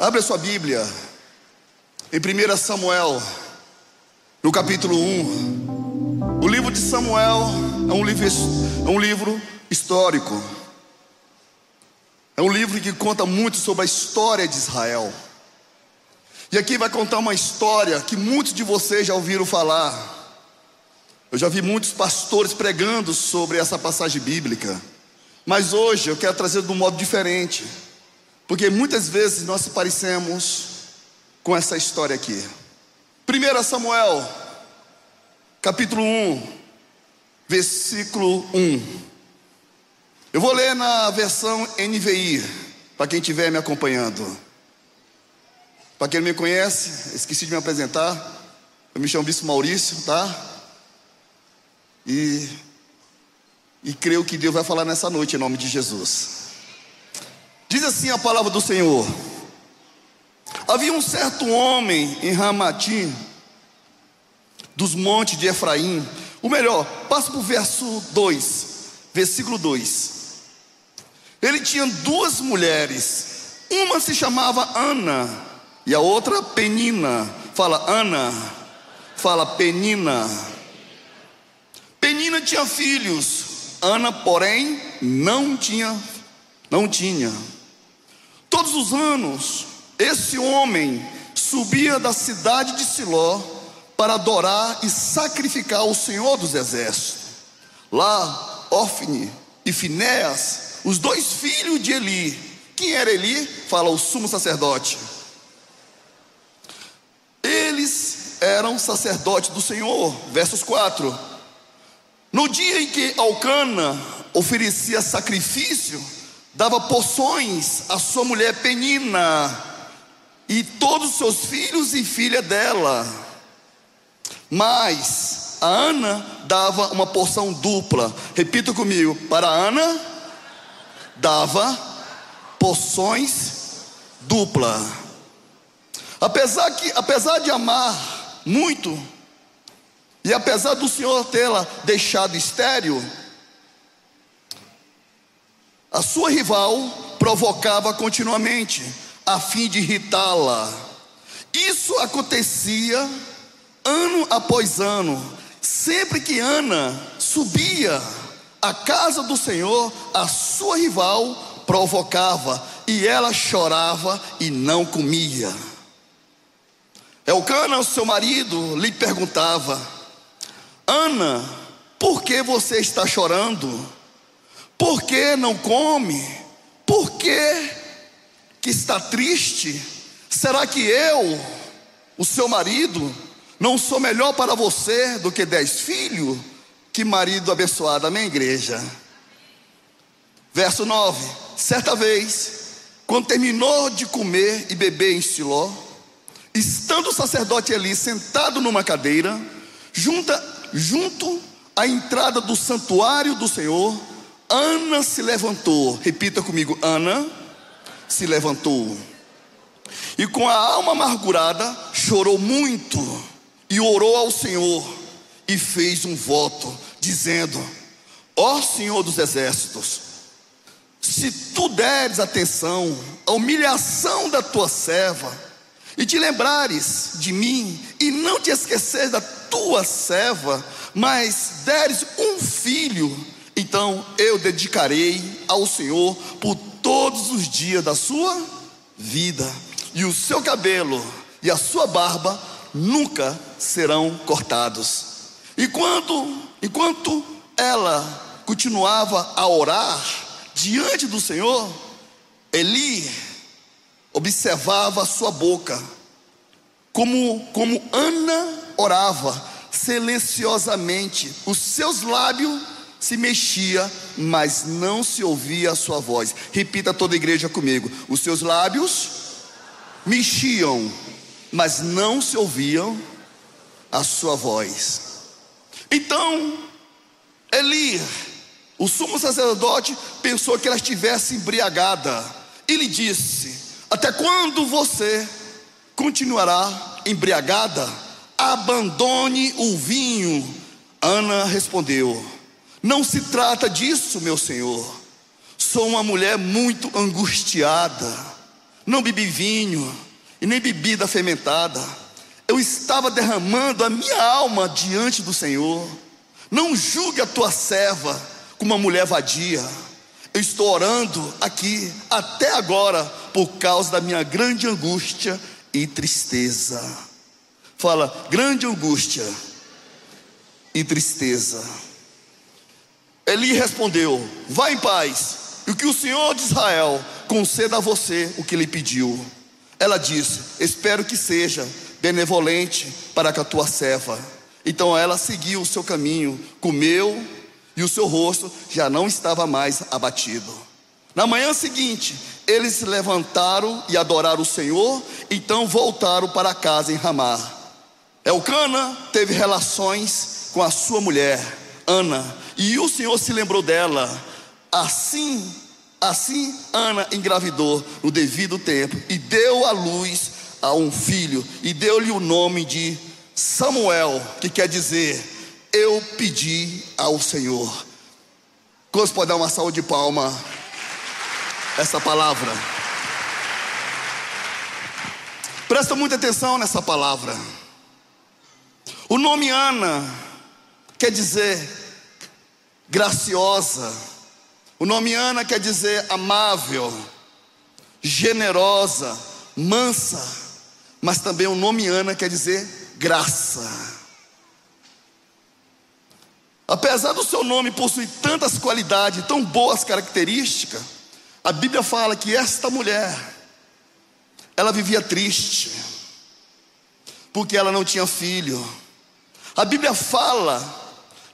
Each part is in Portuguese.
Abre a sua Bíblia em 1 Samuel, no capítulo 1. O livro de Samuel é um livro, é um livro histórico. É um livro que conta muito sobre a história de Israel. E aqui vai contar uma história que muitos de vocês já ouviram falar. Eu já vi muitos pastores pregando sobre essa passagem bíblica. Mas hoje eu quero trazer de um modo diferente. Porque muitas vezes nós se parecemos com essa história aqui. 1 Samuel, capítulo 1, versículo 1. Eu vou ler na versão NVI, para quem estiver me acompanhando. Para quem não me conhece, esqueci de me apresentar. Eu me chamo Bispo Maurício, tá? E, e creio que Deus vai falar nessa noite em nome de Jesus. Diz assim a palavra do Senhor: Havia um certo homem em Ramatim, dos montes de Efraim. O melhor, passa para o verso 2, versículo 2. Ele tinha duas mulheres, uma se chamava Ana e a outra Penina. Fala Ana, fala Penina. Penina tinha filhos, Ana, porém, não tinha, não tinha. Todos os anos, esse homem subia da cidade de Siló para adorar e sacrificar o Senhor dos Exércitos. Lá, Ofne e Finéas, os dois filhos de Eli. Quem era Eli? Fala o sumo sacerdote. Eles eram sacerdotes do Senhor. Versos 4. No dia em que Alcana oferecia sacrifício, dava poções à sua mulher Penina e todos os seus filhos e filha dela. Mas a Ana dava uma porção dupla. Repita comigo: para Ana dava porções dupla. Apesar que, apesar de amar muito, e apesar do Senhor tê-la deixado estéril, a sua rival provocava continuamente, a fim de irritá-la. Isso acontecia ano após ano, sempre que Ana subia à casa do Senhor, a sua rival provocava e ela chorava e não comia. Elcana, seu marido, lhe perguntava: Ana, por que você está chorando? Por que não come? Por que, que está triste? Será que eu, o seu marido, não sou melhor para você do que dez filhos? Que marido abençoado, amém, igreja? Verso 9: Certa vez, quando terminou de comer e beber em Siló, estando o sacerdote Eli sentado numa cadeira, junta, junto à entrada do santuário do Senhor, Ana se levantou, repita comigo: Ana se levantou, e com a alma amargurada chorou muito, e orou ao Senhor, e fez um voto, dizendo: Ó Senhor dos exércitos, se tu deres atenção à humilhação da tua serva, e te lembrares de mim, e não te esqueceres da tua serva, mas deres um filho, então eu dedicarei ao Senhor por todos os dias da sua vida, e o seu cabelo e a sua barba nunca serão cortados. E quando, enquanto ela continuava a orar diante do Senhor, Eli observava sua boca, como, como Ana orava silenciosamente, os seus lábios se mexia, mas não se ouvia a sua voz. Repita toda a igreja comigo: os seus lábios mexiam, mas não se ouviam a sua voz. Então, Eli, o sumo sacerdote, pensou que ela estivesse embriagada e lhe disse: Até quando você continuará embriagada? Abandone o vinho. Ana respondeu: não se trata disso, meu Senhor. Sou uma mulher muito angustiada. não bebi vinho e nem bebida fermentada. Eu estava derramando a minha alma diante do Senhor. Não julgue a tua serva como uma mulher vadia. Eu estou orando aqui até agora por causa da minha grande angústia e tristeza. Fala, grande angústia e tristeza. Eli respondeu: Vá em paz, e o que o Senhor de Israel conceda a você o que lhe pediu. Ela disse: Espero que seja benevolente para com a tua serva. Então ela seguiu o seu caminho, comeu e o seu rosto já não estava mais abatido. Na manhã seguinte, eles se levantaram e adoraram o Senhor, então voltaram para casa em Ramá. Elcana teve relações com a sua mulher, Ana, e o Senhor se lembrou dela. Assim, assim Ana engravidou no devido tempo e deu à luz a um filho e deu-lhe o nome de Samuel, que quer dizer eu pedi ao Senhor. Quantos pode dar uma salva de palma essa palavra? Presta muita atenção nessa palavra. O nome Ana quer dizer graciosa. O nome Ana quer dizer amável, generosa, mansa. Mas também o nome Ana quer dizer graça. Apesar do seu nome possuir tantas qualidades, tão boas características, a Bíblia fala que esta mulher, ela vivia triste, porque ela não tinha filho. A Bíblia fala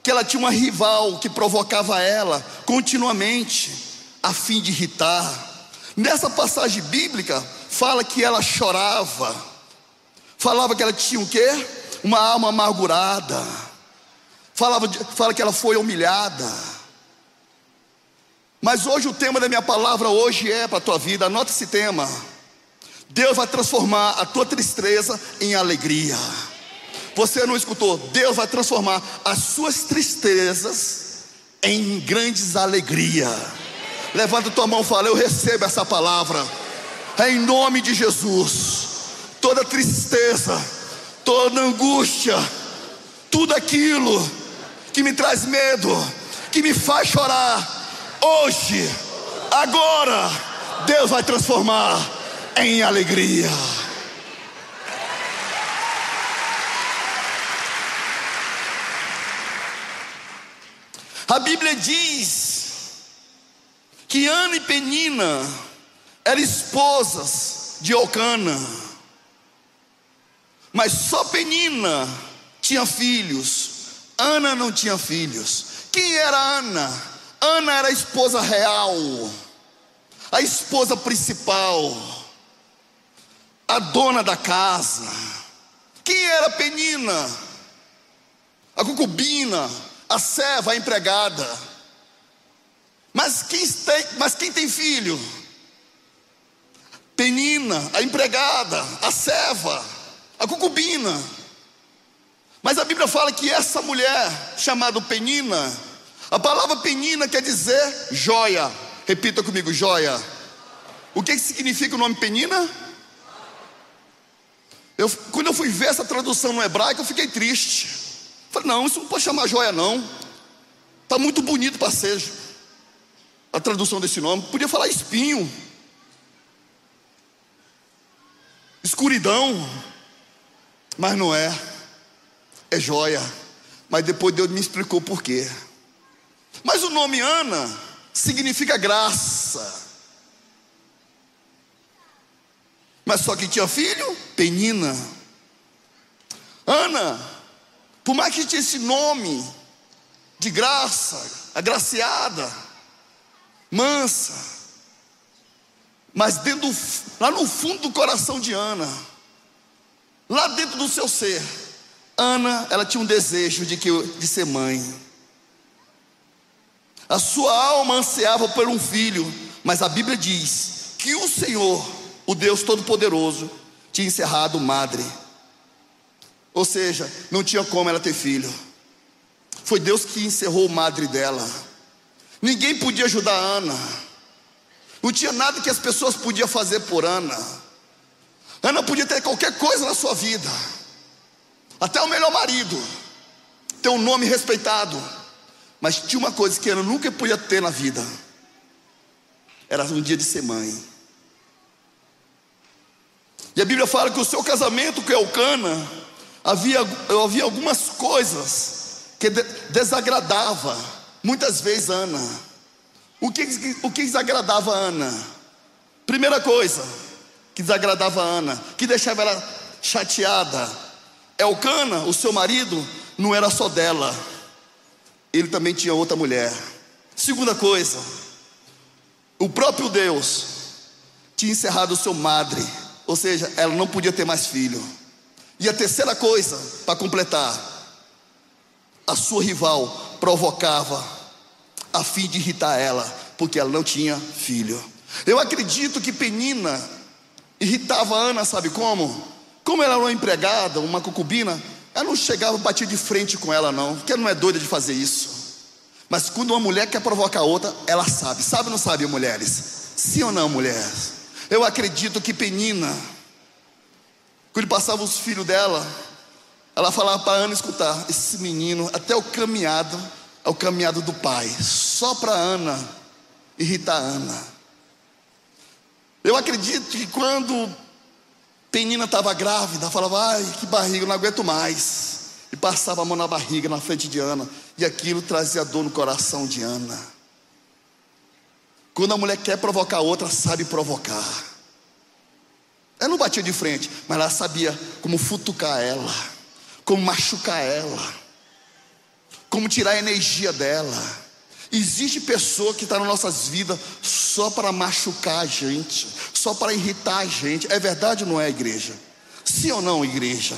que ela tinha uma rival que provocava ela continuamente, a fim de irritar. Nessa passagem bíblica, fala que ela chorava, falava que ela tinha o quê? Uma alma amargurada, falava fala que ela foi humilhada. Mas hoje o tema da minha palavra hoje é para a tua vida, anota esse tema. Deus vai transformar a tua tristeza em alegria. Você não escutou? Deus vai transformar as suas tristezas em grandes alegrias. Levanta tua mão e fala: Eu recebo essa palavra. Em nome de Jesus. Toda tristeza, toda angústia, tudo aquilo que me traz medo, que me faz chorar, hoje, agora, Deus vai transformar em alegria. A Bíblia diz que Ana e Penina eram esposas de Ocana, mas só Penina tinha filhos, Ana não tinha filhos. Quem era Ana? Ana era a esposa real, a esposa principal, a dona da casa. Quem era Penina? A concubina, a serva, a empregada. Mas quem tem, mas quem tem filho? Penina, a empregada, a serva, a concubina. Mas a Bíblia fala que essa mulher, chamada Penina, a palavra penina quer dizer joia. Repita comigo, joia. O que, significa o nome penina? Eu, quando eu fui ver essa tradução no hebraico, eu fiquei triste. Falei, não, isso não pode chamar joia, não. Está muito bonito ser a tradução desse nome. Podia falar espinho, escuridão, mas não é. É joia. Mas depois Deus me explicou por quê. Mas o nome Ana significa graça. Mas só que tinha filho, Penina. Ana, por mais que tinha esse nome de graça, agraciada, mansa, mas dentro lá no fundo do coração de Ana, lá dentro do seu ser, Ana, ela tinha um desejo de que de ser mãe. A sua alma ansiava por um filho, mas a Bíblia diz que o Senhor, o Deus Todo-Poderoso, tinha encerrado madre. Ou seja, não tinha como ela ter filho. Foi Deus que encerrou o madre dela. Ninguém podia ajudar Ana. Não tinha nada que as pessoas podiam fazer por Ana. Ana podia ter qualquer coisa na sua vida, até o melhor marido, ter um nome respeitado, mas tinha uma coisa que Ana nunca podia ter na vida: era um dia de ser mãe. E a Bíblia fala que o seu casamento com Elcana havia, havia algumas coisas que desagradava muitas vezes Ana. O que, o que desagradava Ana? Primeira coisa que desagradava Ana, que deixava ela chateada. Elcana, o seu marido, não era só dela, ele também tinha outra mulher. Segunda coisa, o próprio Deus tinha encerrado o seu madre, ou seja, ela não podia ter mais filho. E a terceira coisa, para completar, a sua rival provocava a fim de irritar ela, porque ela não tinha filho. Eu acredito que Penina irritava Ana, sabe como? Como ela era uma empregada, uma concubina, ela não chegava e batia de frente com ela, não, porque ela não é doida de fazer isso. Mas quando uma mulher quer provocar outra, ela sabe. Sabe ou não sabe, mulheres? Sim ou não, mulheres? Eu acredito que Penina, quando passava os filhos dela, ela falava para Ana escutar: esse menino, até o caminhado, é o caminhado do pai, só para Ana irritar Ana. Eu acredito que quando Penina estava grávida, falava: ai, que barriga, não aguento mais. E passava a mão na barriga, na frente de Ana, e aquilo trazia dor no coração de Ana. Quando a mulher quer provocar outra, sabe provocar. Ela não batia de frente, mas ela sabia como futucar ela, como machucar ela como tirar a energia dela. Existe pessoa que está nas nossas vidas só para machucar a gente, só para irritar a gente. É verdade ou não é, igreja? Sim ou não, igreja?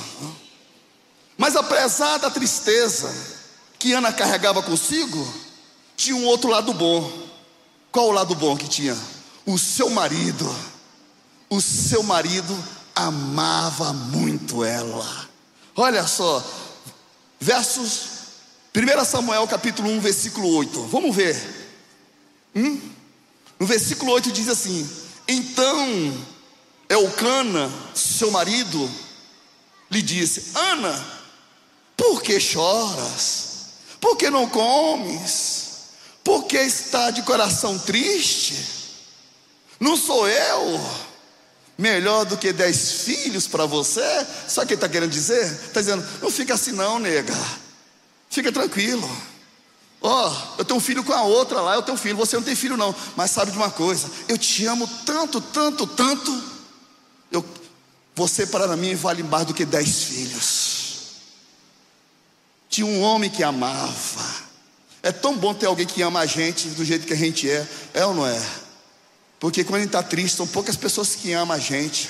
Mas apesar da tristeza que Ana carregava consigo, tinha um outro lado bom. Qual o lado bom que tinha? O seu marido. O seu marido amava muito ela. Olha só, versos 1 Samuel capítulo 1, versículo 8. Vamos ver. Hum? No versículo 8 diz assim: Então Elcana, seu marido, lhe disse: Ana, por que choras? Por que não comes? Por que está de coração triste? Não sou eu melhor do que dez filhos para você? Sabe o que ele está querendo dizer? Está dizendo: Não fica assim, não, nega. Fica tranquilo. Ó, oh, eu tenho um filho com a outra lá, eu tenho um filho, você não tem filho não, mas sabe de uma coisa, eu te amo tanto, tanto, tanto, eu, você para mim vale mais do que dez filhos. Tinha um homem que amava. É tão bom ter alguém que ama a gente do jeito que a gente é, é ou não é? Porque quando a gente está triste, são poucas pessoas que amam a gente.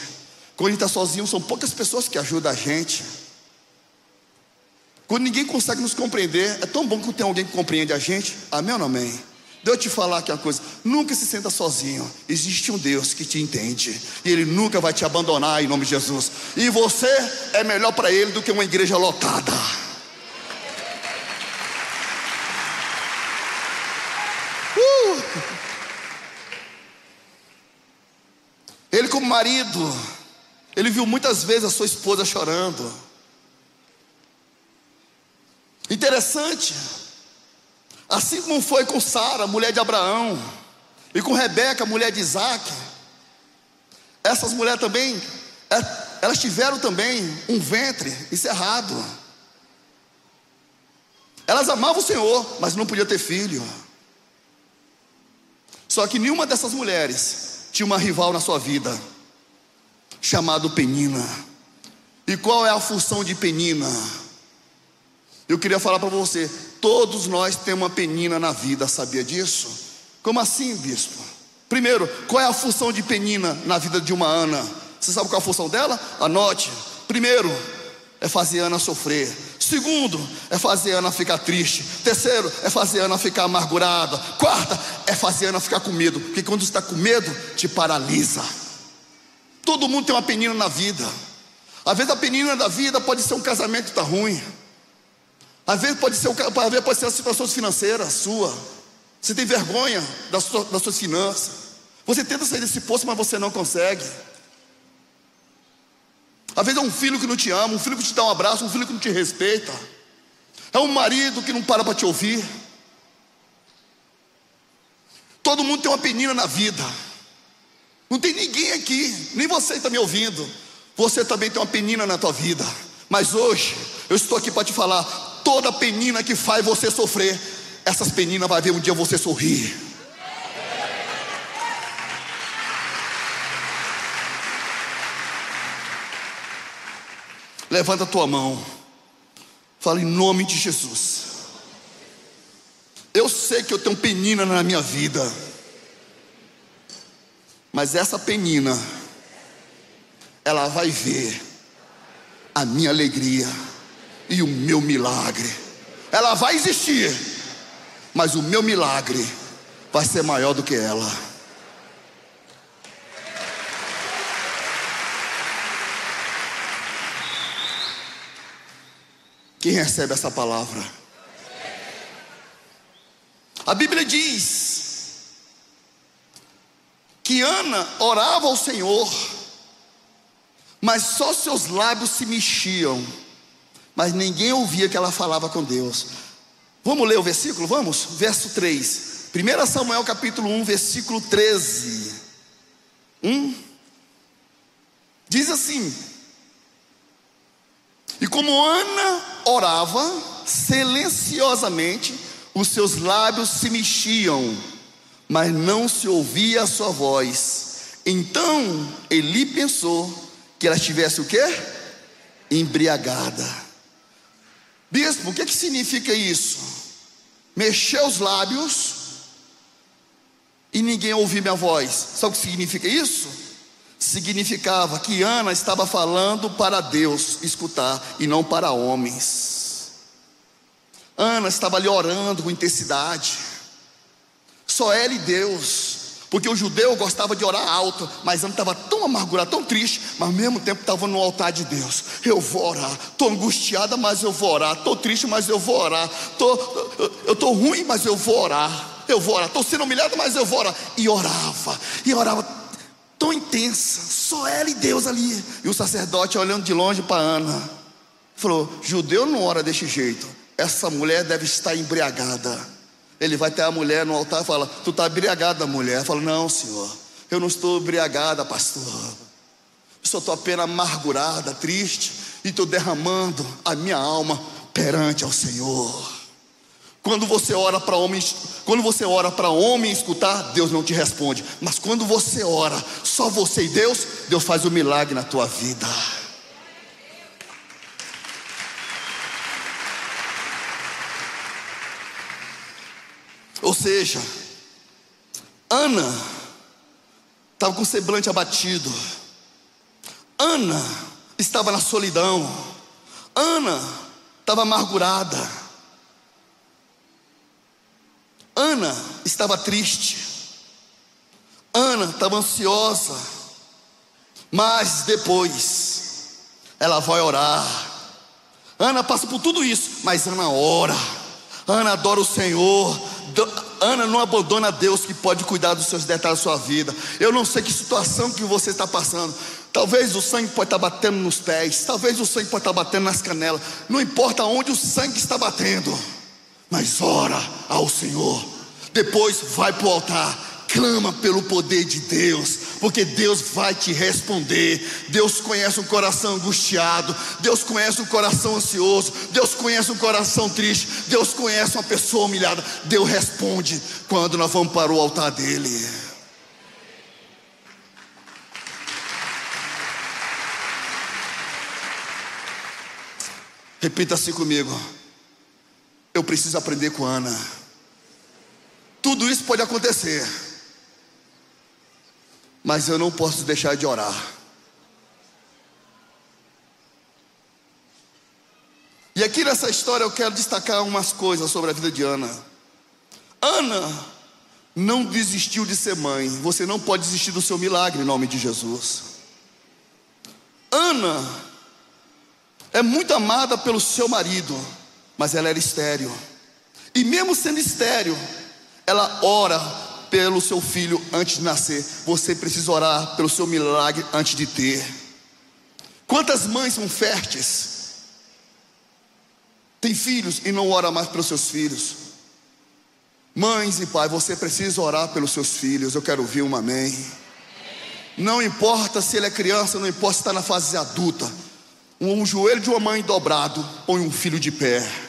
Quando a gente está sozinho, são poucas pessoas que ajudam a gente. Quando ninguém consegue nos compreender, é tão bom que tem alguém que compreende a gente. Amém ou não amém? Deixa eu te falar aqui uma coisa: nunca se senta sozinho. Existe um Deus que te entende. E Ele nunca vai te abandonar em nome de Jesus. E você é melhor para Ele do que uma igreja lotada. Ele, como marido, ele viu muitas vezes a sua esposa chorando. Interessante. Assim como foi com Sara, mulher de Abraão, e com Rebeca, mulher de Isaac, essas mulheres também, é, elas tiveram também um ventre encerrado. Elas amavam o Senhor, mas não podiam ter filho. Só que nenhuma dessas mulheres tinha uma rival na sua vida, chamado Penina. E qual é a função de Penina? Eu queria falar para você: todos nós temos uma penina na vida, sabia disso? Como assim, bispo? Primeiro, qual é a função de penina na vida de uma Ana? Você sabe qual é a função dela? Anote. Primeiro, é fazer Ana sofrer. Segundo, é fazer Ana ficar triste. Terceiro, é fazer Ana ficar amargurada. Quarta, é fazer Ana ficar com medo. Porque quando está com medo, te paralisa. Todo mundo tem uma penina na vida. Às vezes a penina da vida pode ser um casamento que está ruim. Às vezes pode ser, às vezes pode ser a situação financeira sua. Você tem vergonha das suas, das suas finanças. Você tenta sair desse poço, mas você não consegue. Às vezes é um filho que não te ama, um filho que te dá um abraço, um filho que não te respeita. É um marido que não para para te ouvir. Todo mundo tem uma penina na vida. Não tem ninguém aqui, nem você está me ouvindo. Você também tem uma penina na tua vida. Mas hoje eu estou aqui para te falar: toda penina que faz você sofrer, essas peninas vai ver um dia você sorrir. Levanta a tua mão. Fala em nome de Jesus. Eu sei que eu tenho penina na minha vida. Mas essa penina ela vai ver a minha alegria e o meu milagre. Ela vai existir, mas o meu milagre vai ser maior do que ela. Quem recebe essa palavra? A Bíblia diz que Ana orava ao Senhor, mas só seus lábios se mexiam, mas ninguém ouvia que ela falava com Deus. Vamos ler o versículo? Vamos? Verso 3. 1 Samuel capítulo 1, versículo 13. 1. Diz assim: e como Ana orava silenciosamente, os seus lábios se mexiam, mas não se ouvia a sua voz. Então Eli pensou que ela estivesse o quê? Embriagada. Bispo, o que, que significa isso? Mexer os lábios e ninguém ouvir minha voz. Sabe o que significa isso? Significava que Ana estava falando para Deus escutar e não para homens. Ana estava ali orando com intensidade. Só ela e Deus. Porque o judeu gostava de orar alto, mas Ana estava tão amargurada, tão triste, mas ao mesmo tempo estava no altar de Deus. Eu vou orar, estou angustiada, mas eu vou orar, estou triste, mas eu vou orar, tô, eu estou ruim, mas eu vou orar, eu vou orar, estou sendo humilhado, mas eu vou orar. E orava, e orava tão intensa, só ela e Deus ali. E o sacerdote olhando de longe para Ana, falou: Judeu não ora desse jeito, essa mulher deve estar embriagada. Ele vai ter a mulher no altar e fala: Tu está embriagada, mulher? Fala: Não, senhor, eu não estou embriagada, pastor. Eu só estou apenas amargurada, triste, e estou derramando a minha alma perante ao Senhor. Quando você ora para homens, quando você ora para homem escutar, Deus não te responde. Mas quando você ora, só você e Deus, Deus faz o um milagre na tua vida. Ou seja, Ana estava com o semblante abatido. Ana estava na solidão. Ana estava amargurada. Ana estava triste, Ana estava ansiosa, mas depois ela vai orar. Ana passa por tudo isso, mas Ana ora, Ana adora o Senhor, Ana não abandona Deus que pode cuidar dos seus detalhes da sua vida. Eu não sei que situação que você está passando. Talvez o sangue pode estar batendo nos pés, talvez o sangue pode estar batendo nas canelas. Não importa onde o sangue está batendo mas ora ao Senhor. Depois vai para o altar, clama pelo poder de Deus, porque Deus vai te responder. Deus conhece um coração angustiado, Deus conhece um coração ansioso, Deus conhece um coração triste, Deus conhece uma pessoa humilhada. Deus responde quando nós vamos para o altar dele. Repita assim comigo. Eu preciso aprender com Ana. Tudo isso pode acontecer, mas eu não posso deixar de orar. E aqui nessa história eu quero destacar umas coisas sobre a vida de Ana. Ana não desistiu de ser mãe. Você não pode desistir do seu milagre em nome de Jesus. Ana é muito amada pelo seu marido mas ela era estéreo. E mesmo sendo estéreo, ela ora pelo seu filho antes de nascer, você precisa orar pelo seu milagre antes de ter. Quantas mães são férteis? Tem filhos e não ora mais pelos seus filhos. Mães e pai, você precisa orar pelos seus filhos. Eu quero ouvir um amém. Não importa se ele é criança, não importa se está na fase adulta. Um, joelho de uma mãe dobrado põe um filho de pé.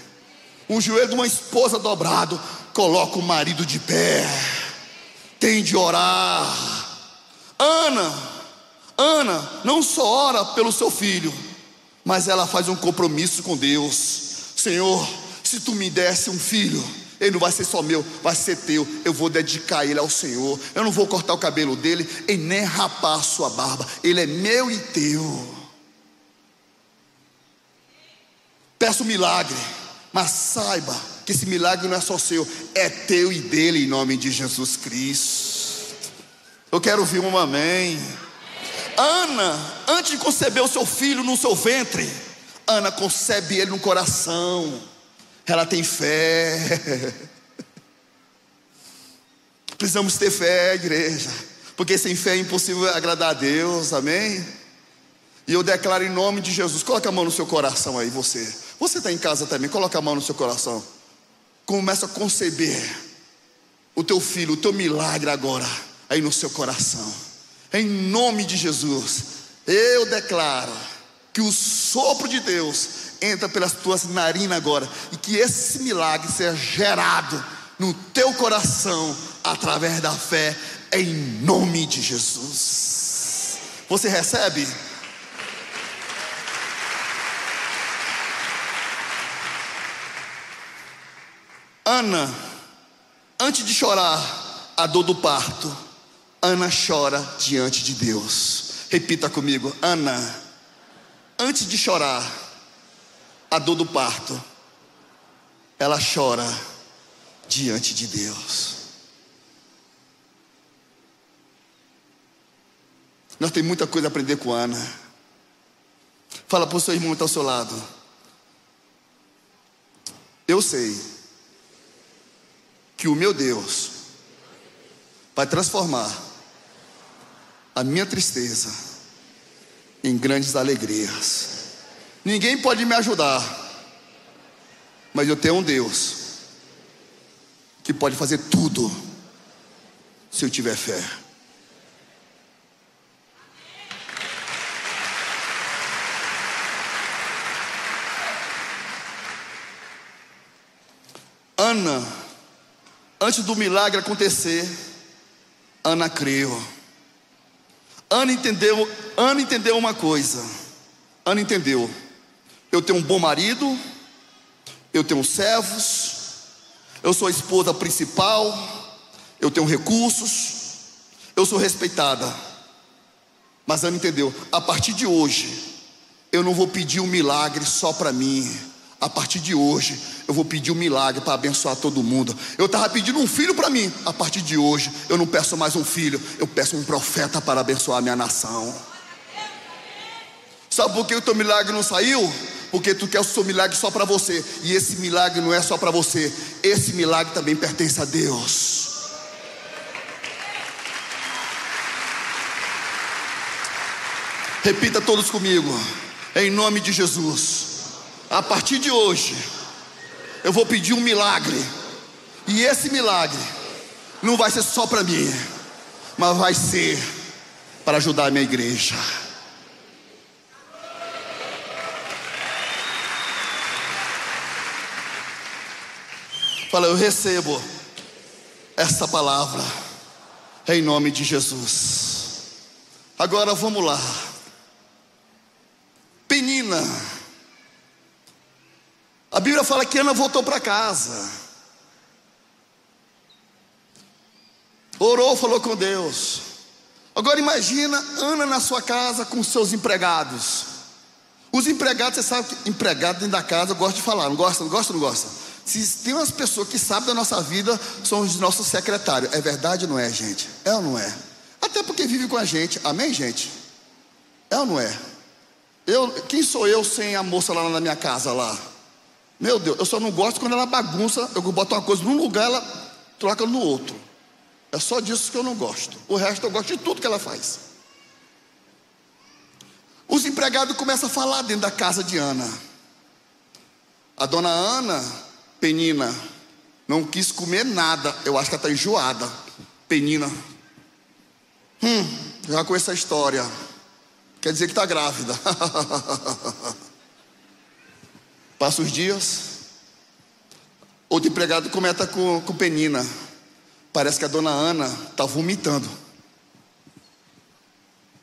Um joelho de uma esposa dobrado coloca o marido de pé. Tem de orar. Ana, Ana não só ora pelo seu filho, mas ela faz um compromisso com Deus. Senhor, se tu me desse um filho, ele não vai ser só meu, vai ser teu. Eu vou dedicar ele ao Senhor. Eu não vou cortar o cabelo dele e nem rapar a sua barba. Ele é meu e teu. Peço milagre, mas saiba que esse milagre não é só seu, é teu e dele em nome de Jesus Cristo. Eu quero ouvir um amém. Ana, antes de conceber o seu filho no seu ventre, Ana concebe ele no coração. Ela tem fé. Precisamos ter fé, igreja. Porque sem fé é impossível agradar a Deus, amém? E eu declaro em nome de Jesus: coloca a mão no seu coração aí, você. Você está em casa também, coloca a mão no seu coração. Começa a conceber o teu filho, o teu milagre agora, aí no seu coração. Em nome de Jesus, eu declaro que o sopro de Deus entra pelas tuas narinas agora e que esse milagre seja gerado no teu coração através da fé em nome de Jesus. Você recebe? Ana, antes de chorar a dor do parto, Ana chora diante de Deus. Repita comigo, Ana antes de chorar a dor do parto, ela chora diante de Deus. Nós temos muita coisa a aprender com Ana. Fala para o seu irmão que está ao seu lado. Eu sei que o meu Deus vai transformar a minha tristeza em grandes alegrias. Ninguém pode me ajudar, mas eu tenho um Deus que pode fazer tudo se eu tiver fé. Ana, antes do milagre acontecer, Ana creu. Ana entendeu, Ana entendeu uma coisa. Ana entendeu. Eu tenho um bom marido, eu tenho servos, eu sou a esposa principal, eu tenho recursos, eu sou respeitada. Mas Ana entendeu, a partir de hoje, eu não vou pedir um milagre só para mim. A partir de hoje, eu vou pedir um milagre para abençoar todo mundo. Eu estava pedindo um filho para mim. A partir de hoje, eu não peço mais um filho, eu peço um profeta para abençoar a minha nação. Sabe por que o teu milagre não saiu? Porque tu quer o seu milagre só para você. E esse milagre não é só para você. Esse milagre também pertence a Deus. Repita todos comigo. Em nome de Jesus a partir de hoje, eu vou pedir um milagre. E esse milagre não vai ser só para mim, mas vai ser para ajudar a minha igreja. Fala, eu recebo essa palavra em nome de Jesus. Agora vamos lá. Penina a Bíblia fala que Ana voltou para casa. Orou, falou com Deus. Agora imagina Ana na sua casa com seus empregados. Os empregados, você sabe que empregado dentro da casa, eu gosto de falar, não gosta, não gosta, não gosta. Se tem umas pessoas que sabem da nossa vida, são os nossos secretários. É verdade ou não é, gente? É ou não é? Até porque vive com a gente. Amém, gente? É ou não é? Eu, quem sou eu sem a moça lá na minha casa lá? Meu Deus, eu só não gosto quando ela bagunça, eu boto uma coisa num lugar, ela troca no outro. É só disso que eu não gosto. O resto eu gosto de tudo que ela faz. Os empregados começam a falar dentro da casa de Ana. A dona Ana, Penina, não quis comer nada. Eu acho que ela está enjoada. Penina. Hum, já conheço a história. Quer dizer que está grávida. Passa os dias. Outro empregado comenta com, com Penina. Parece que a dona Ana está vomitando.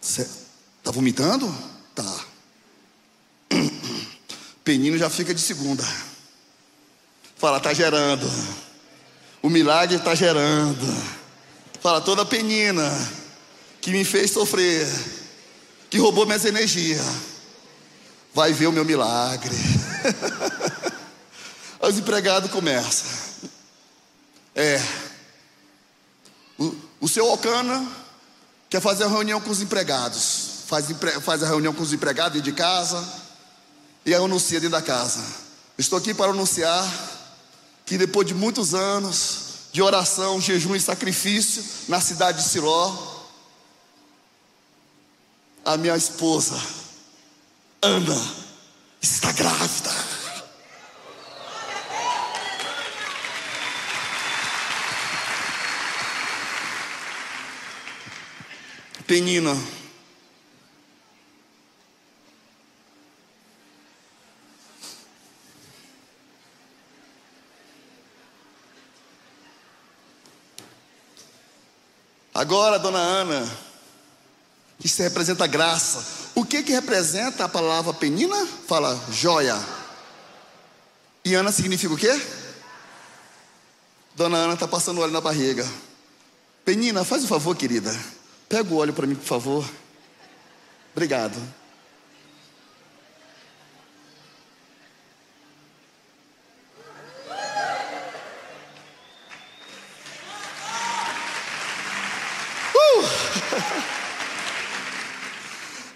Está vomitando? Tá. Penino já fica de segunda. Fala, tá gerando. O milagre está gerando. Fala, toda penina que me fez sofrer, que roubou minhas energias, vai ver o meu milagre. Os empregados começam. É. O, o seu Ocana quer fazer uma reunião com os empregados faz, faz a reunião com os empregados de casa e anuncia dentro da casa. Estou aqui para anunciar que depois de muitos anos de oração, jejum e sacrifício na cidade de Siló, a minha esposa, Ana, está grávida. Penina, Agora, dona Ana, isso representa graça. O que que representa a palavra penina? Fala joia. E Ana significa o quê? Dona Ana está passando óleo na barriga. Penina, faz um favor, querida. Pega o óleo para mim, por favor. Obrigado.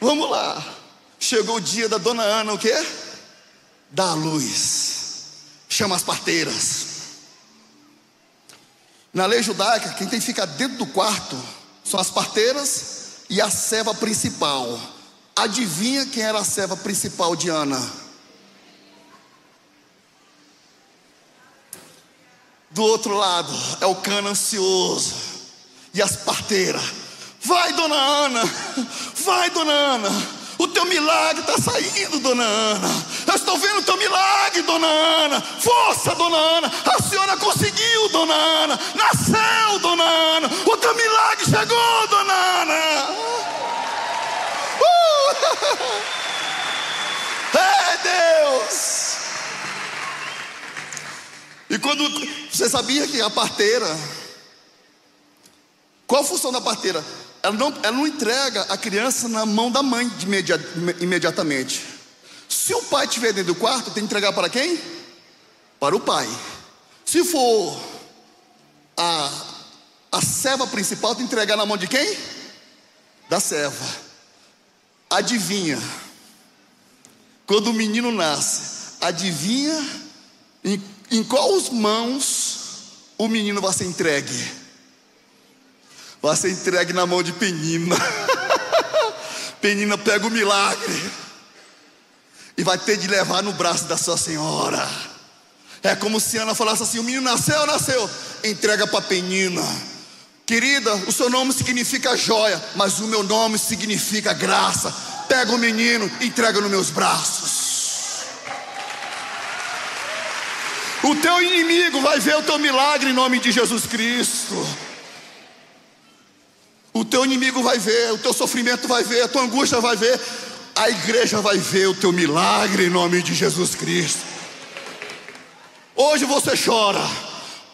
Vamos lá. Chegou o dia da dona Ana, o quê? Da luz. Chama as parteiras. Na lei judaica, quem tem que ficar dentro do quarto são as parteiras e a serva principal. Adivinha quem era a serva principal de Ana? Do outro lado é o cano ansioso e as parteiras Vai, dona Ana, vai, dona Ana. O teu milagre está saindo, dona Ana. Eu estou vendo o teu milagre, dona Ana. Força, dona Ana. A senhora conseguiu, dona Ana. Nasceu, dona Ana. O teu milagre chegou, dona Ana. Uh! É Deus. E quando você sabia que a parteira, qual a função da parteira? Ela não, ela não entrega a criança na mão da mãe imediatamente. Se o pai estiver dentro do quarto, tem que entregar para quem? Para o pai. Se for a, a serva principal, tem que entregar na mão de quem? Da serva. Adivinha. Quando o menino nasce, adivinha em, em quais mãos o menino vai ser entregue? Vai ser entregue na mão de Penina. Penina pega o milagre e vai ter de levar no braço da sua senhora. É como se Ana falasse assim: o menino nasceu, nasceu, entrega para Penina. Querida, o seu nome significa joia, mas o meu nome significa graça. Pega o menino, entrega nos meus braços. O teu inimigo vai ver o teu milagre em nome de Jesus Cristo. O teu inimigo vai ver, o teu sofrimento vai ver, a tua angústia vai ver, a igreja vai ver o teu milagre em nome de Jesus Cristo. Hoje você chora,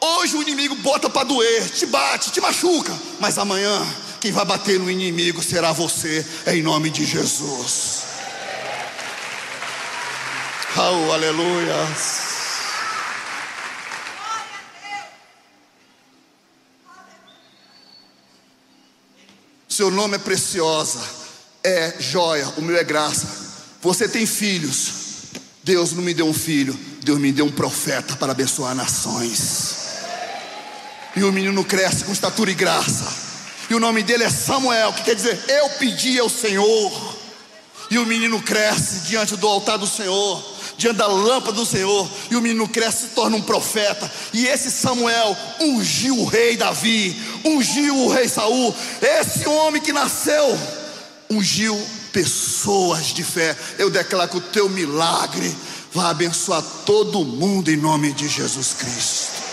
hoje o inimigo bota para doer, te bate, te machuca, mas amanhã quem vai bater no inimigo será você, em nome de Jesus. Oh, aleluia. Seu nome é preciosa, é joia, o meu é graça. Você tem filhos. Deus não me deu um filho, Deus me deu um profeta para abençoar nações. E o menino cresce com estatura e graça. E o nome dele é Samuel, que quer dizer, eu pedi ao Senhor. E o menino cresce diante do altar do Senhor, diante da lâmpada do Senhor. E o menino cresce e se torna um profeta. E esse Samuel ungiu o rei Davi, ungiu o rei Saul. Esse homem que nasceu, ungiu pessoas de fé. Eu declaro que o teu milagre vai abençoar todo mundo em nome de Jesus Cristo.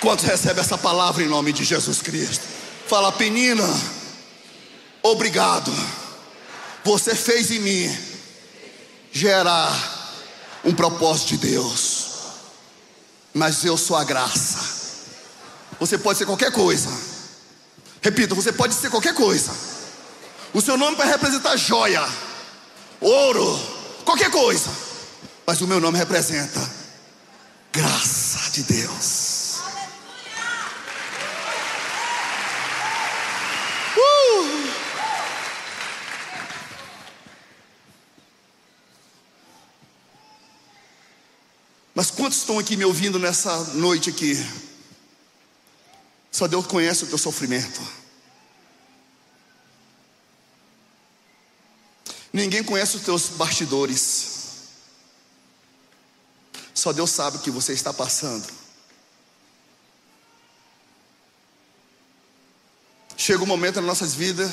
Quantos recebe essa palavra em nome de Jesus Cristo? Fala, Penina, obrigado. Você fez em mim gerar um propósito de Deus. Mas eu sou a graça. Você pode ser qualquer coisa. Repita, você pode ser qualquer coisa. O seu nome vai representar joia, ouro, qualquer coisa. Mas o meu nome representa graça de Deus. Mas quantos estão aqui me ouvindo nessa noite aqui? Só Deus conhece o teu sofrimento. Ninguém conhece os teus bastidores. Só Deus sabe o que você está passando. Chega um momento nas nossas vidas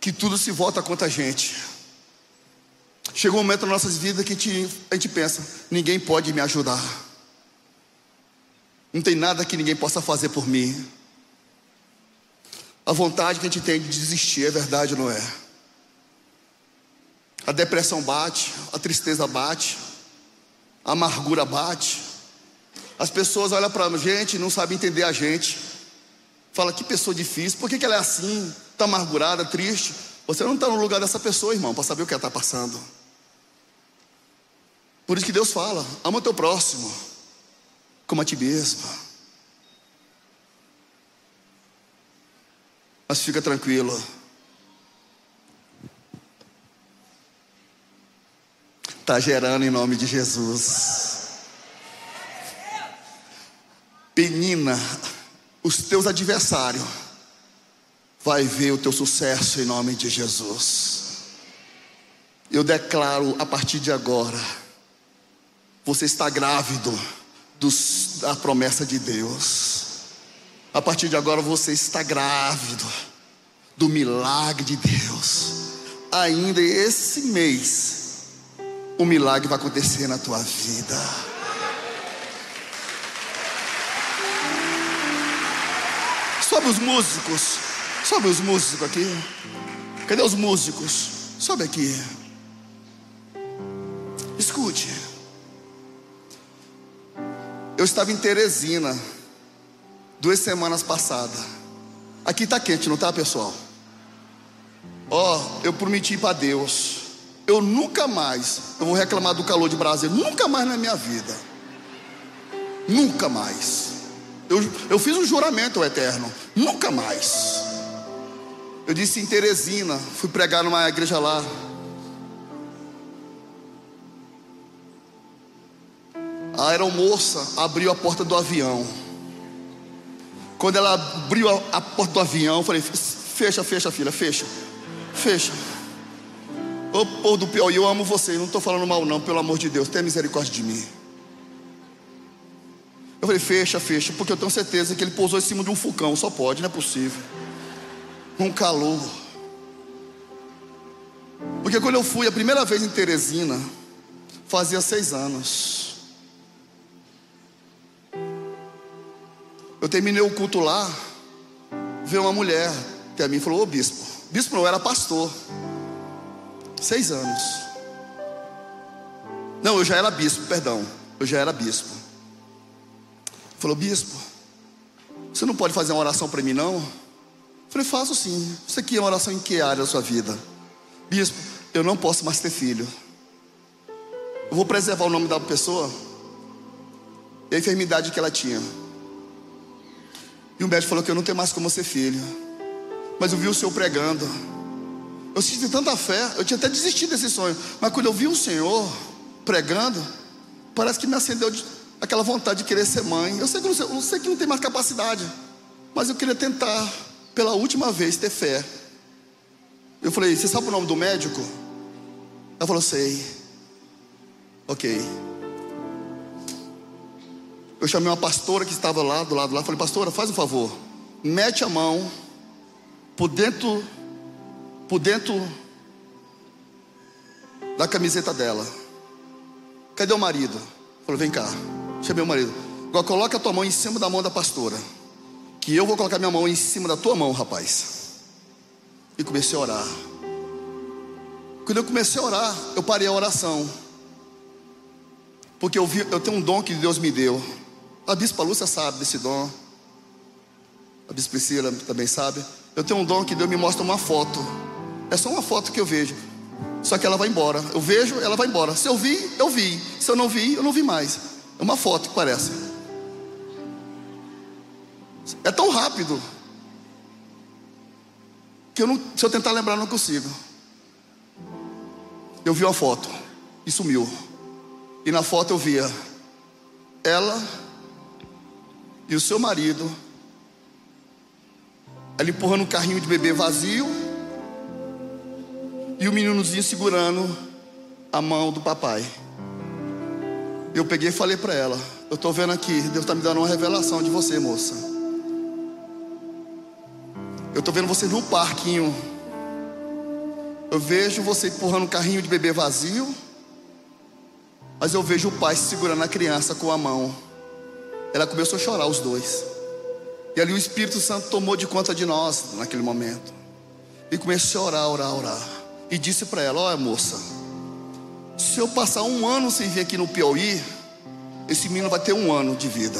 que tudo se volta contra a gente. Chega um momento nas nossas vidas que a gente, a gente pensa: ninguém pode me ajudar. Não tem nada que ninguém possa fazer por mim. A vontade que a gente tem de desistir é verdade, não é? A depressão bate, a tristeza bate, a amargura bate. As pessoas olham para a gente e não sabem entender a gente. Fala que pessoa difícil, por que, que ela é assim, está amargurada, triste? Você não está no lugar dessa pessoa, irmão, para saber o que ela está passando. Por isso que Deus fala: ama o teu próximo, como a ti mesmo. Mas fica tranquilo. Está gerando em nome de Jesus. Penina, os teus adversários vai ver o teu sucesso em nome de Jesus. Eu declaro a partir de agora você está grávido dos, da promessa de Deus. A partir de agora você está grávido do milagre de Deus. Ainda esse mês, o milagre vai acontecer na tua vida. Sobe os músicos. Sobe os músicos aqui. Cadê os músicos? Sobe aqui. Escute. Eu estava em Teresina, duas semanas passadas. Aqui está quente, não está, pessoal? Ó, oh, eu prometi para Deus, eu nunca mais, eu vou reclamar do calor de Brasília, nunca mais na minha vida. Nunca mais. Eu, eu fiz um juramento ao Eterno, nunca mais. Eu disse em Teresina, fui pregar numa igreja lá. A aeromoça abriu a porta do avião. Quando ela abriu a, a porta do avião, eu falei: fecha, fecha, filha, fecha, fecha. Ô povo do Piauí, eu amo você, não estou falando mal, não, pelo amor de Deus, tenha misericórdia de mim. Eu falei: fecha, fecha, porque eu tenho certeza que ele pousou em cima de um fulcão, só pode, não é possível. Um calor. Porque quando eu fui a primeira vez em Teresina, fazia seis anos. Eu terminei o culto lá, veio uma mulher que a mim falou: Ô bispo, bispo não, era pastor, seis anos. Não, eu já era bispo, perdão, eu já era bispo. Falou: Bispo, você não pode fazer uma oração para mim, não? Eu falei: Faço sim. Isso aqui é uma oração em que área da sua vida? Bispo, eu não posso mais ter filho. Eu vou preservar o nome da pessoa e a enfermidade que ela tinha. E o médico falou que eu não tenho mais como ser filho. Mas eu vi o Senhor pregando. Eu senti tanta fé, eu tinha até desistido desse sonho. Mas quando eu vi o Senhor, pregando, parece que me acendeu de, aquela vontade de querer ser mãe. Eu sei, que não, eu sei que não tem mais capacidade, mas eu queria tentar, pela última vez, ter fé. Eu falei: Você sabe o nome do médico? Ela falou: Sei. Ok. Eu chamei uma pastora que estava lá do lado lá. Falei: Pastora, faz um favor. Mete a mão por dentro, por dentro da camiseta dela. Cadê o marido? Falou: Vem cá. Chamei o marido. Agora coloca a tua mão em cima da mão da pastora. Que eu vou colocar minha mão em cima da tua mão, rapaz. E comecei a orar. Quando eu comecei a orar, eu parei a oração. Porque eu, vi, eu tenho um dom que Deus me deu. A bispa Lúcia sabe desse dom. A bispa Priscila também sabe. Eu tenho um dom que Deus me mostra uma foto. É só uma foto que eu vejo. Só que ela vai embora. Eu vejo, ela vai embora. Se eu vi, eu vi. Se eu não vi, eu não vi mais. É uma foto que parece. É tão rápido que eu não, se eu tentar lembrar, não consigo. Eu vi uma foto e sumiu. E na foto eu via ela e o seu marido, ela empurrando um carrinho de bebê vazio e o meninozinho segurando a mão do papai. Eu peguei e falei para ela: Eu estou vendo aqui, Deus está me dando uma revelação de você, moça. Eu estou vendo você no parquinho eu vejo você empurrando um carrinho de bebê vazio, mas eu vejo o pai segurando a criança com a mão. Ela começou a chorar, os dois. E ali o Espírito Santo tomou de conta de nós naquele momento. E comecei a orar, orar, orar. E disse para ela: Olha, moça, se eu passar um ano sem vir aqui no Piauí, esse menino vai ter um ano de vida.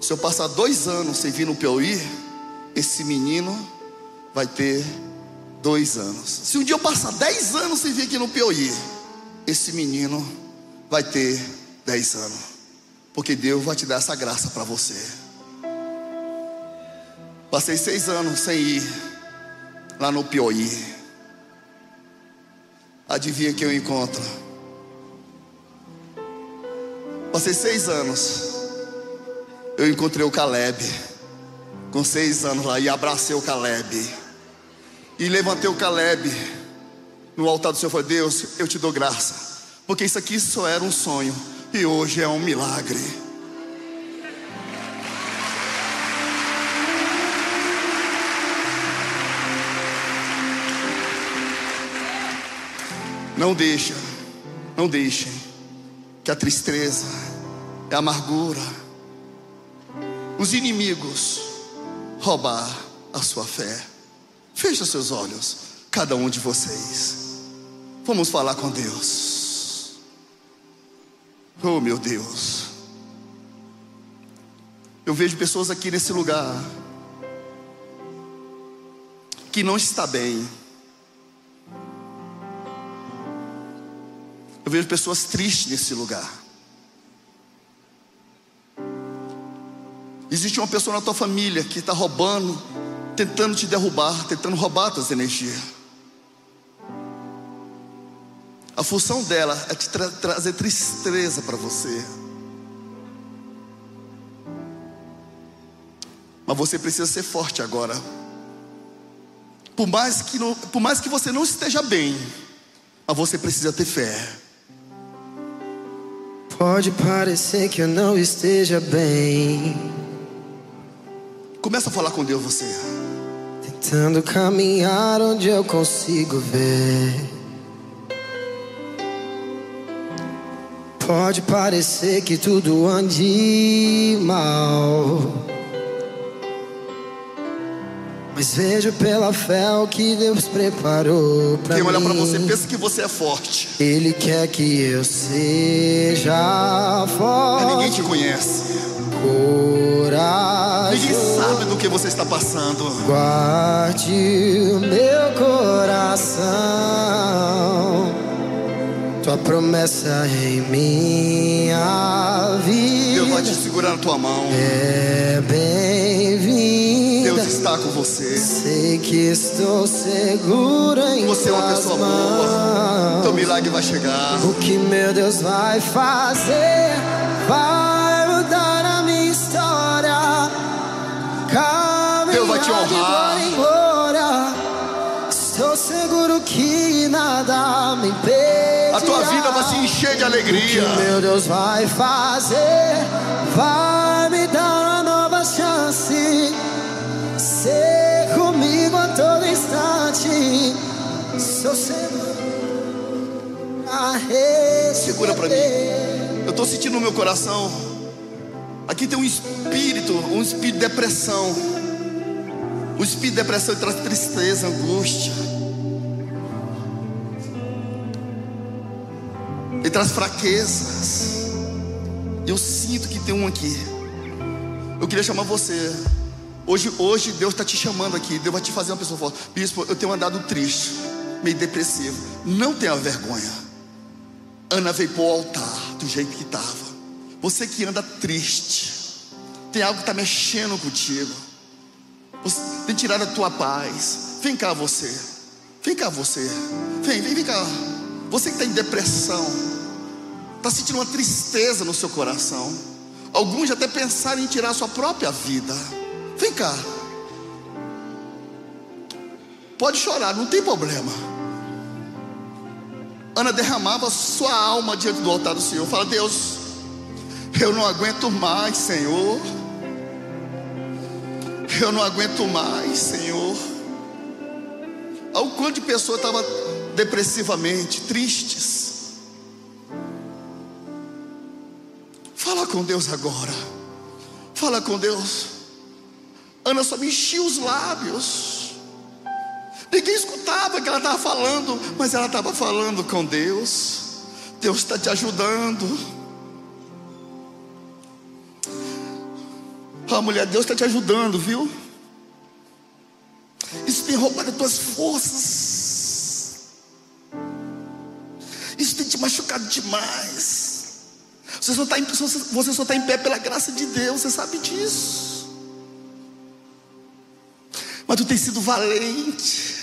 Se eu passar dois anos sem vir no Piauí, esse menino vai ter dois anos. Se um dia eu passar dez anos sem vir aqui no Piauí, esse menino vai ter dez anos. Porque Deus vai te dar essa graça para você. Passei seis anos sem ir lá no Piauí. Adivinha quem eu encontro? Passei seis anos. Eu encontrei o Caleb. Com seis anos lá e abracei o Caleb. E levantei o Caleb no altar do Senhor. Falei, Deus, eu te dou graça. Porque isso aqui só era um sonho. E hoje é um milagre. Não deixa, não deixem que a tristeza, a amargura, os inimigos roubar a sua fé. Feche seus olhos, cada um de vocês. Vamos falar com Deus. Oh, meu Deus. Eu vejo pessoas aqui nesse lugar que não está bem. Eu vejo pessoas tristes nesse lugar. Existe uma pessoa na tua família que está roubando tentando te derrubar, tentando roubar tuas energias. A função dela é te tra trazer tristeza para você. Mas você precisa ser forte agora. Por mais que, não, por mais que você não esteja bem, mas você precisa ter fé. Pode parecer que eu não esteja bem. Começa a falar com Deus você. Tentando caminhar onde eu consigo ver. Pode parecer que tudo ande mal. Mas vejo pela fé o que Deus preparou pra Quem mim. olha para você pensa que você é forte. Ele quer que eu seja Mas forte. ninguém te conhece. Corajoso. Ninguém sabe do que você está passando. Guarde o meu coração, Tua promessa em minha vida. Deus vai te segurar na tua mão. É bem-vinda. Deus está com você. Sei que estou segura em Você é uma pessoa boa. mãos. Teu milagre vai chegar. O que meu Deus vai fazer vai mudar a minha história. Caminhar Deus vai te honrar. glória em glória. Estou seguro que nada me impedirá. A tua vida vai se encher de O alegria. que meu Deus vai fazer vai me dar uma nova chance. Ser comigo a todo instante. Sou seguro. a Segura pra mim. Eu estou sentindo no meu coração. Aqui tem um espírito, um espírito de depressão. O espírito de depressão traz tristeza, angústia. Traz fraquezas. Eu sinto que tem um aqui. Eu queria chamar você. Hoje, hoje Deus está te chamando aqui. Deus vai te fazer uma pessoa forte. Bispo, eu tenho andado triste, meio depressivo. Não tenha vergonha. Ana veio para o altar do jeito que estava. Você que anda triste, tem algo que está mexendo contigo. Você tem tirado a tua paz. Vem cá você. Vem cá você. Vem, vem, vem cá. Você que está em depressão, está sentindo uma tristeza no seu coração. Alguns até pensaram em tirar a sua própria vida. Vem cá. Pode chorar, não tem problema. Ana derramava sua alma diante do altar do Senhor. Fala, Deus, eu não aguento mais, Senhor. Eu não aguento mais, Senhor. Ao quanto de pessoas estavam depressivamente, tristes. Com Deus agora. Fala com Deus. Ana só me enchia os lábios. Ninguém escutava o que ela estava falando, mas ela estava falando com Deus. Deus está te ajudando. Ah, mulher, Deus está te ajudando, viu? Isso tem roubado as tuas forças. Isso tem te machucado demais. Você só está em, você só tá em pé pela graça de Deus, você sabe disso. Mas tu tem sido valente.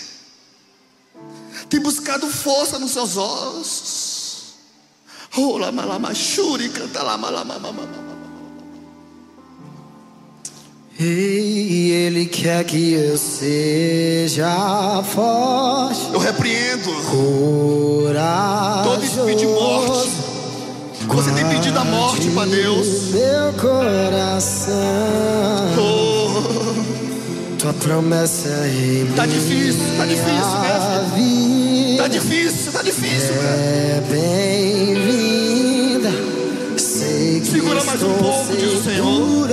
Tem buscado força nos seus ossos. Oh, lama, lama, shuri, canta, lama, lama, lama, lama. E Ele quer que eu seja forte, Eu repreendo corajoso. todo espírito de morte. Você tem pedido a morte para Deus. Meu coração, Oh, tua promessa é tá difícil, tá difícil, vida Tá difícil, tá difícil, é bem-vinda. Sei que Segura mais um pouco, diz o Senhor.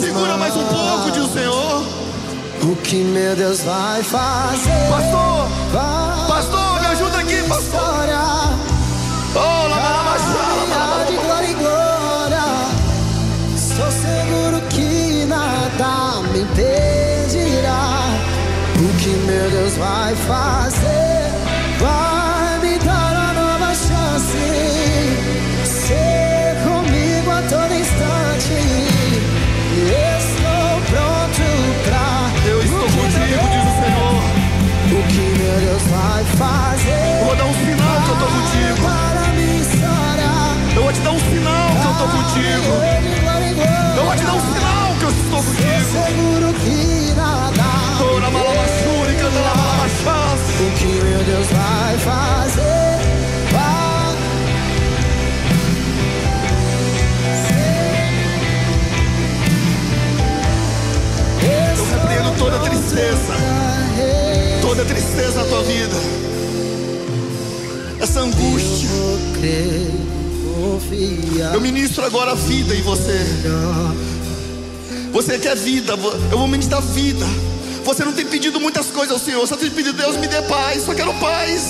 segura em mais um pouco, diz o Senhor. O que meu Deus vai fazer? Pastor, Vai pastor, me ajuda aqui, pastor. Deus tristeza na tua vida. Essa angústia. Eu ministro agora a vida em você. Você quer vida, eu vou ministrar vida. Você não tem pedido muitas coisas ao Senhor, só tem pedido, Deus me dê paz, só quero paz.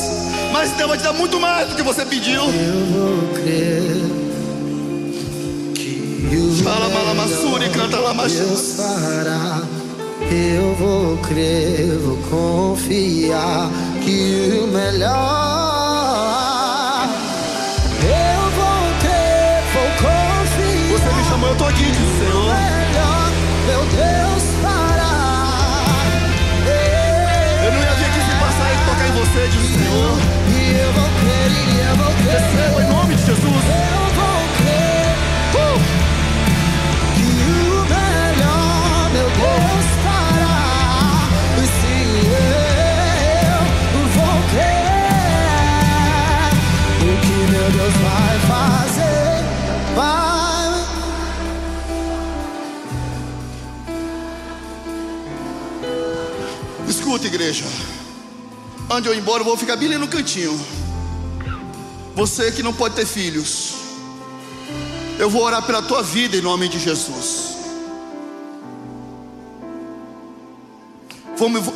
Mas Deus vai te dar muito mais do que você pediu. Eu vou crer que o Deus fará. Eu vou crer, vou confiar que o melhor Escuta, igreja. Onde eu embora, eu vou ficar bem ali no cantinho. Você que não pode ter filhos, eu vou orar pela tua vida em nome de Jesus.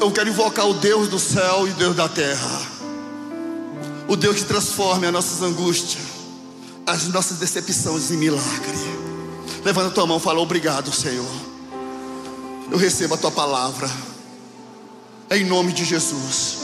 Eu quero invocar o Deus do céu e o Deus da terra, o Deus que transforma as nossas angústias, as nossas decepções em milagre. Levanta a tua mão e fala: Obrigado, Senhor. Eu recebo a tua palavra. Em nome de Jesus.